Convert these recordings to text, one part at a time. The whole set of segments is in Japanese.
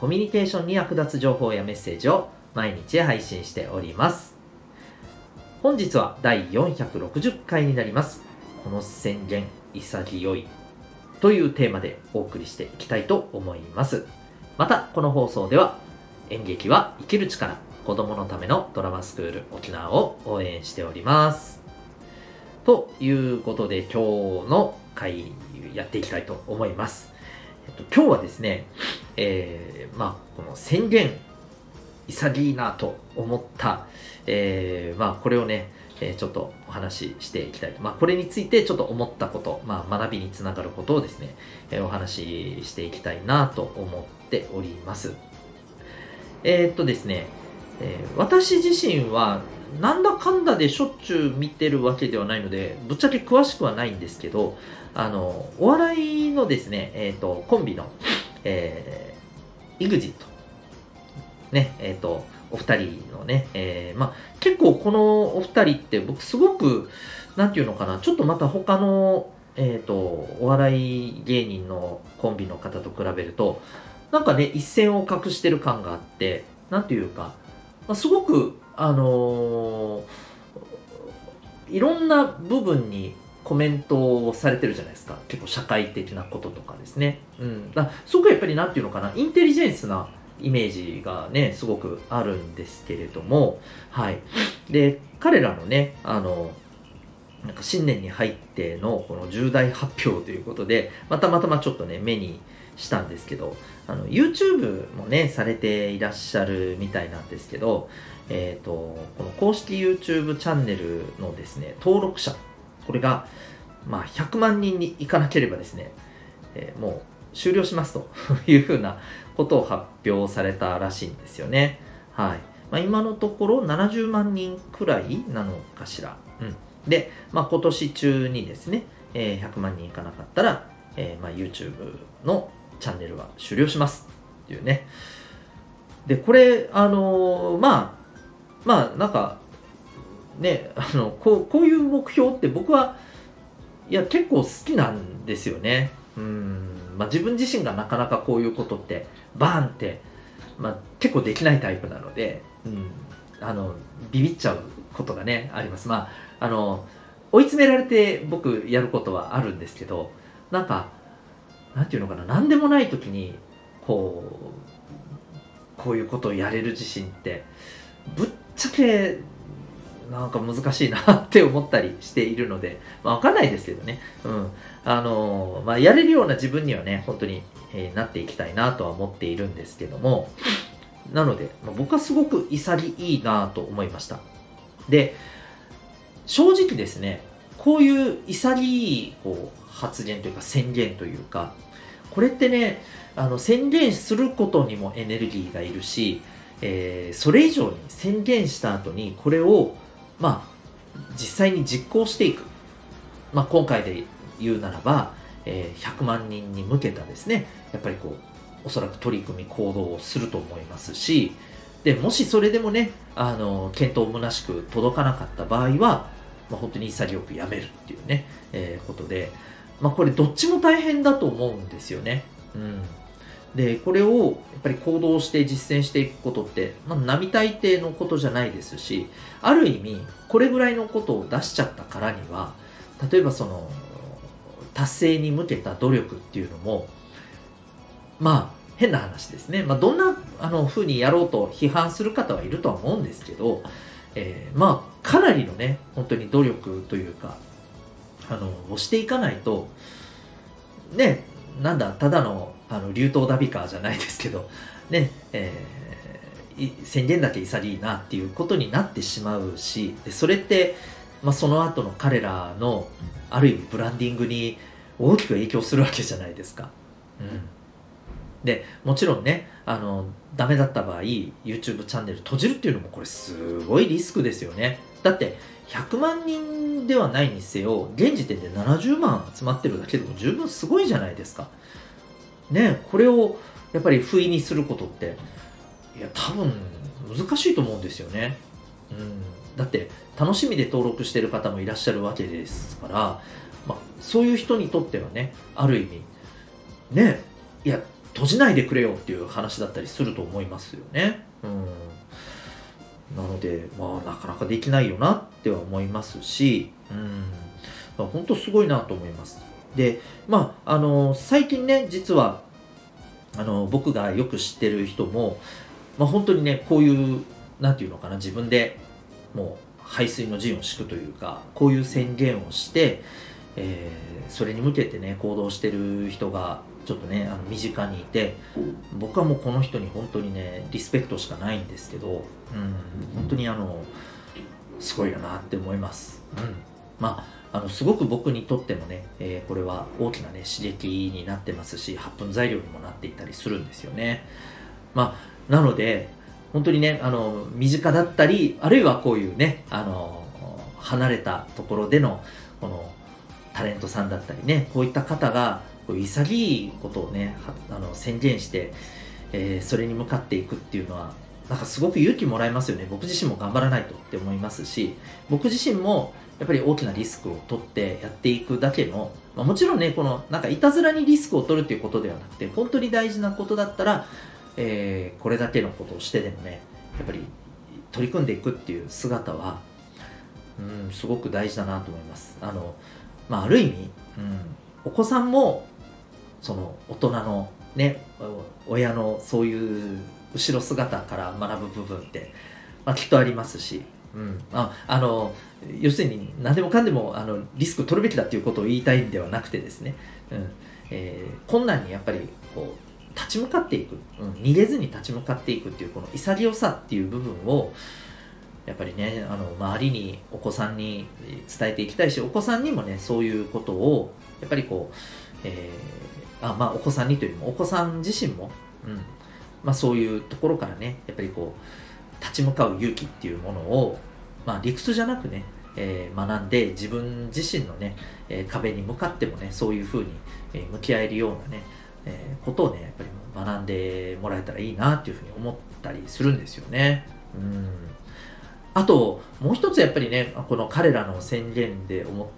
コミュニケーションに役立つ情報やメッセージを毎日配信しております。本日は第460回になります。この宣言、潔いというテーマでお送りしていきたいと思います。また、この放送では演劇は生きる力、子供のためのドラマスクール沖縄を応援しております。ということで今日の回やっていきたいと思います。えっと、今日はですね、え、まあ、この宣言、潔いなと思った、えー、まあ、これをね、えー、ちょっとお話ししていきたいと。まあ、これについてちょっと思ったこと、まあ、学びにつながることをですね、えー、お話ししていきたいなと思っております。えー、っとですね、えー、私自身はなんだかんだでしょっちゅう見てるわけではないので、ぶっちゃけ詳しくはないんですけど、あの、お笑いのですね、えっ、と、コンビの、え、EXIT、ね、えっ、ー、と、お二人のね、えー、まあ、結構このお二人って僕すごく、なんていうのかな、ちょっとまた他の、えっ、ー、と、お笑い芸人のコンビの方と比べると、なんかね、一線を画してる感があって、なんていうか、まあ、すごくあのー、いろんな部分にコメントをされてるじゃないですか。結構社会的なこととかですね。うん。だすごくやっぱりなんていうのかな、インテリジェンスなイメージがね、すごくあるんですけれども、はい。で、彼らのね、あの、なんか新年に入ってのこの重大発表ということで、またまたまちょっとね、目にしたんですけど、あの、YouTube もね、されていらっしゃるみたいなんですけど、えっ、ー、と、この公式 YouTube チャンネルのですね、登録者、これが、まあ、100万人にいかなければですね、えー、もう終了しますと いうふうなことを発表されたらしいんですよね。はい。まあ、今のところ70万人くらいなのかしら。うん。で、まあ、今年中にですね、えー、100万人いかなかったら、えー、まあ、YouTube のチャンネルは終了しますっていうね。で、これ、あのー、まあ、まあなんかねあのこうこういう目標って僕はいや結構好きなんですよね。うん。まあ自分自身がなかなかこういうことってバーンって、まあ、結構できないタイプなので、うん、あのビビっちゃうことがねあります。まああの追い詰められて僕やることはあるんですけどなんかなんていうのかな何でもない時にこうこういうことをやれる自信ってぶっちゃけなんか難しいなって思ったりしているので、まあ、わかんないですけどね。うん。あのまあ、やれるような自分にはね、本当に、えー、なっていきたいなとは思っているんですけども、なので、まあ、僕はすごく潔いなと思いました。で、正直ですね、こういう潔いこう発言というか宣言というか、これってね、あの宣言することにもエネルギーがいるし、えー、それ以上に宣言した後にこれを、まあ、実際に実行していく。まあ、今回で言うならば、えー、100万人に向けたですね、やっぱりこう、おそらく取り組み行動をすると思いますし、で、もしそれでもね、あの、検討虚しく届かなかった場合は、まあ、本当に潔くやめるっていうね、えー、ことで、まあ、これどっちも大変だと思うんですよね。うん。で、これをやっぱり行動して実践していくことって、まあ、並大抵のことじゃないですし、ある意味、これぐらいのことを出しちゃったからには、例えばその、達成に向けた努力っていうのも、まあ、変な話ですね。まあ、どんな、あの、風にやろうと批判する方はいるとは思うんですけど、えー、まあ、かなりのね、本当に努力というか、あの、をしていかないと、ね、なんだ、ただのあの流頭ダビカーじゃないですけど、ね、えー、宣言だけ潔いなっていうことになってしまうし、でそれって、まあ、その後の彼らの、ある意味ブランディングに大きく影響するわけじゃないですか。うん。で、もちろんね、あの、ダメだった場合、YouTube チャンネル閉じるっていうのもこれすごいリスクですよね。だって、100万人ではないにせよ、現時点で70万集まってるだけでも十分すごいじゃないですか。ね、これをやっぱり不意にすることって、いや、多分難しいと思うんですよね。うん。だって、楽しみで登録してる方もいらっしゃるわけですから、まあ、そういう人にとってはね、ある意味、ね、いや、閉じないでくれよっていう話だったりすると思いますよね。うん。なので、まあ、なかなかできないよなっては思いますし、うん。まあ、本当すごいなと思います。で、まあ、あの、最近ね、実は、あの、僕がよく知ってる人も、まあ、本当にね、こういう、なんていうのかな、自分でもう排水の陣を敷くというか、こういう宣言をして、えー、それに向けてね、行動してる人がちょっとね、あの身近にいて、僕はもうこの人に本当にね、リスペクトしかないんですけど、うん、本当にあの、すごいよなって思います。うん。まあ、あの、すごく僕にとってもね、えー、これは大きなね、刺激になってますし、発奮材料にもなっていたりするんですよね。まあ、なので、本当にね、あの、身近だったり、あるいはこういうね、あの、離れたところでの、この、タレントさんだったりね、こういった方が、こう潔いことをね、あの宣言して、えー、それに向かっていくっていうのは、なんかすごく勇気もらえますよね。僕自身も頑張らないとって思いますし、僕自身もやっぱり大きなリスクを取ってやっていくだけの、まあ、もちろんね、このなんかいたずらにリスクを取るっていうことではなくて、本当に大事なことだったら、えー、これだけのことをしてでもね、やっぱり取り組んでいくっていう姿は、うん、すごく大事だなと思います。あの、まあ、ある意味、うん、お子さんもその大人のね親のそういう後ろ姿から学ぶ部分って、まあ、きっとありますし、うん、ああの要するに何でもかんでもあのリスク取るべきだっていうことを言いたいんではなくてですね、うん。えー、困難にやっぱりこう立ち向かっていく、うん、逃げずに立ち向かっていくっていうこの潔さっていう部分をやっぱりねあの周りにお子さんに伝えていきたいしお子さんにもねそういうことをやっぱりこう、えーあまあ、お子さんにというよりも、お子さん自身も、うん、まあ、そういうところからね、やっぱりこう、立ち向かう勇気っていうものを、まあ、理屈じゃなくね、えー、学んで、自分自身のね、えー、壁に向かってもね、そういうふうに、向き合えるようなね、えことをね、やっぱり学んでもらえたらいいなっていうふうに思ったりするんですよね。うんあと、もう一つやっぱりね、この彼らの宣言で思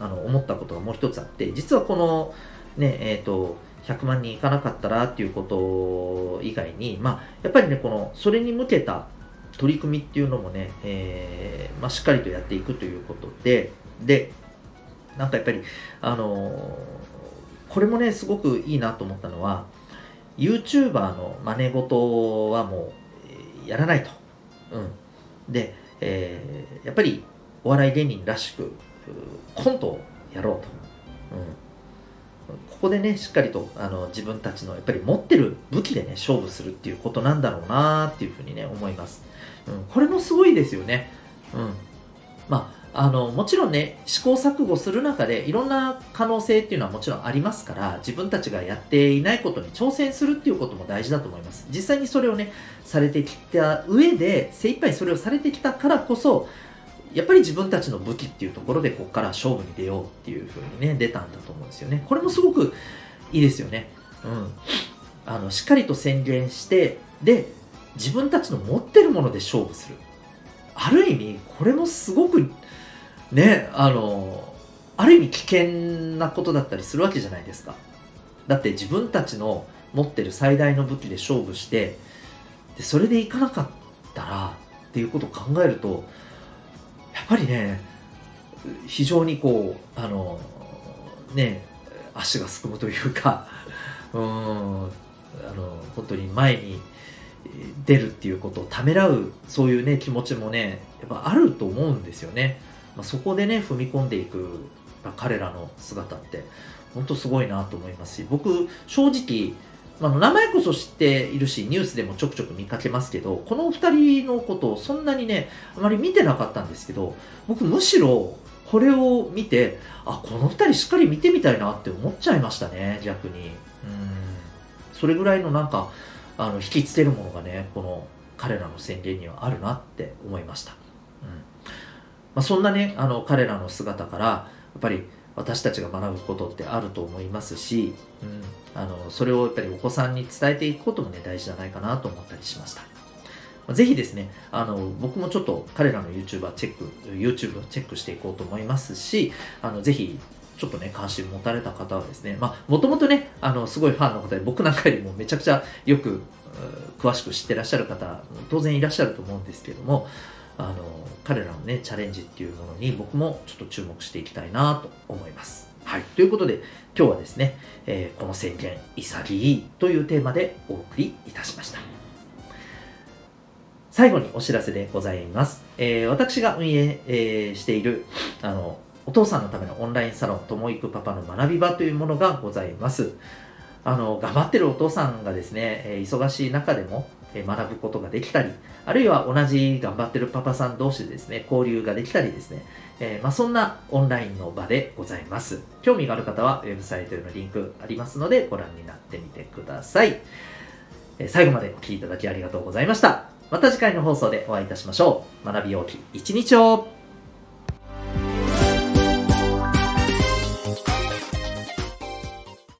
あの思ったことがもう一つあって、実はこの、ね、えっ、ー、と、100万人いかなかったらっていうこと以外に、まあ、やっぱりね、この、それに向けた取り組みっていうのもね、えー、まあ、しっかりとやっていくということで、で、なんかやっぱり、あのー、これもね、すごくいいなと思ったのは、YouTuber の真似事はもう、やらないと。うん。で、えー、やっぱり、お笑い芸人らしく、コントをやろうと。うん。ここでね、しっかりとあの自分たちのやっぱり持ってる武器でね、勝負するっていうことなんだろうなっていうふうにね、思います。うん、これもすごいですよね。うん。まあ、あの、もちろんね、試行錯誤する中でいろんな可能性っていうのはもちろんありますから、自分たちがやっていないことに挑戦するっていうことも大事だと思います。実際にそれをね、されてきた上で、精一杯それをされてきたからこそ、やっぱり自分たちの武器っていうところでここから勝負に出ようっていう風にね、出たんだと思うんですよね。これもすごくいいですよね。うん。あの、しっかりと宣言して、で、自分たちの持ってるもので勝負する。ある意味、これもすごく、ね、あの、ある意味危険なことだったりするわけじゃないですか。だって自分たちの持ってる最大の武器で勝負して、でそれでいかなかったらっていうことを考えると、やっぱりね、非常にこう、あの、ね、足がすくむというか、うん、あの、本当に前に出るっていうことをためらう、そういうね、気持ちもね、やっぱあると思うんですよね。まあ、そこでね、踏み込んでいく、彼らの姿って、本当すごいなと思いますし、僕、正直、まあ、名前こそ知っているし、ニュースでもちょくちょく見かけますけど、このお二人のことをそんなにね、あまり見てなかったんですけど、僕むしろこれを見て、あ、この二人しっかり見てみたいなって思っちゃいましたね、逆に。うん。それぐらいのなんか、あの、引きつけるものがね、この彼らの宣言にはあるなって思いました。うん。まあ、そんなね、あの、彼らの姿から、やっぱり私たちが学ぶことってあると思いますし、うん、あの、それをやっぱりお子さんに伝えていくこともね、大事じゃないかなと思ったりしました。ぜひですね、あの、僕もちょっと彼らの YouTuber チェック、YouTube をチェックしていこうと思いますし、あの、ぜひ、ちょっとね、関心持たれた方はですね、まあ、もともとね、あの、すごいファンの方で、僕なんかよりもめちゃくちゃよく、詳しく知ってらっしゃる方、当然いらっしゃると思うんですけども、あの、彼らのね、チャレンジっていうものに僕もちょっと注目していきたいなと思います。はい。ということで、今日はですね、えー、この宣言、潔いというテーマでお送りいたしました。最後にお知らせでございます。えー、私が運営、えー、している、あの、お父さんのためのオンラインサロン、ともいくパパの学び場というものがございます。あの、頑張ってるお父さんがですね、え忙しい中でも、え学ぶことができたり、あるいは同じ頑張ってるパパさん同士でですね、交流ができたりですね、えー、まあ、そんなオンラインの場でございます。興味がある方はウェブサイトへのリンクありますのでご覧になってみてください。え最後までお聴きいただきありがとうございました。また次回の放送でお会いいたしましょう。学びようき一日を